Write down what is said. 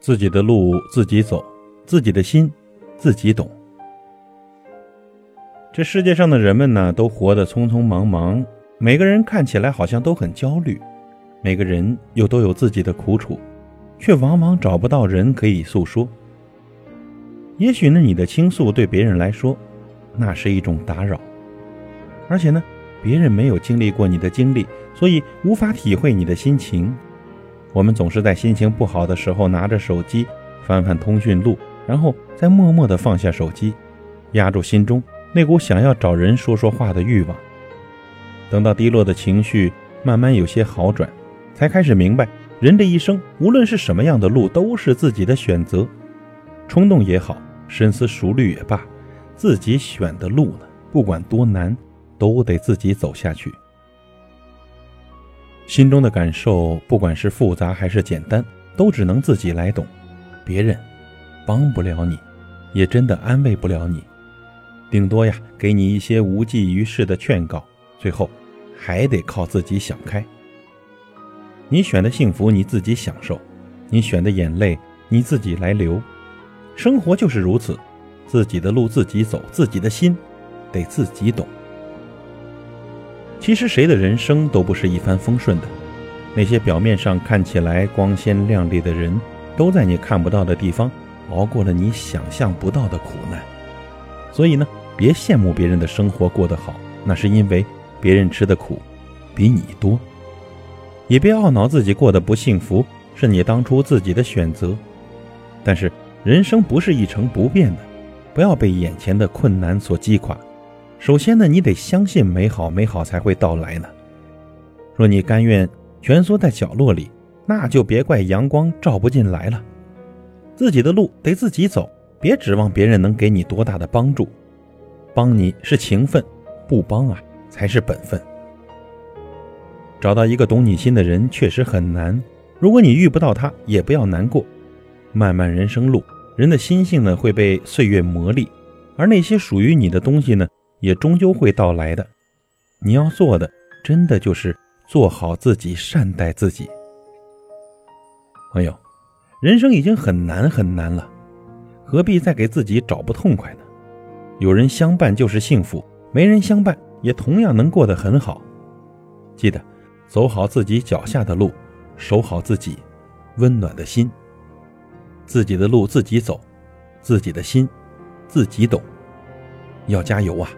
自己的路自己走，自己的心自己懂。这世界上的人们呢，都活得匆匆忙忙，每个人看起来好像都很焦虑，每个人又都有自己的苦楚，却往往找不到人可以诉说。也许呢，你的倾诉对别人来说，那是一种打扰，而且呢，别人没有经历过你的经历，所以无法体会你的心情。我们总是在心情不好的时候拿着手机翻翻通讯录，然后再默默地放下手机，压住心中那股想要找人说说话的欲望。等到低落的情绪慢慢有些好转，才开始明白，人这一生无论是什么样的路，都是自己的选择。冲动也好，深思熟虑也罢，自己选的路呢，不管多难，都得自己走下去。心中的感受，不管是复杂还是简单，都只能自己来懂，别人帮不了你，也真的安慰不了你，顶多呀，给你一些无济于事的劝告，最后还得靠自己想开。你选的幸福你自己享受，你选的眼泪你自己来流，生活就是如此，自己的路自己走，自己的心得自己懂。其实谁的人生都不是一帆风顺的，那些表面上看起来光鲜亮丽的人，都在你看不到的地方熬过了你想象不到的苦难。所以呢，别羡慕别人的生活过得好，那是因为别人吃的苦比你多；也别懊恼自己过得不幸福，是你当初自己的选择。但是人生不是一成不变的，不要被眼前的困难所击垮。首先呢，你得相信美好，美好才会到来呢。若你甘愿蜷缩在角落里，那就别怪阳光照不进来了。自己的路得自己走，别指望别人能给你多大的帮助。帮你是情分，不帮啊才是本分。找到一个懂你心的人确实很难，如果你遇不到他，也不要难过。漫漫人生路，人的心性呢会被岁月磨砺，而那些属于你的东西呢？也终究会到来的。你要做的，真的就是做好自己，善待自己。朋友，人生已经很难很难了，何必再给自己找不痛快呢？有人相伴就是幸福，没人相伴也同样能过得很好。记得走好自己脚下的路，守好自己温暖的心。自己的路自己走，自己的心自己懂。要加油啊！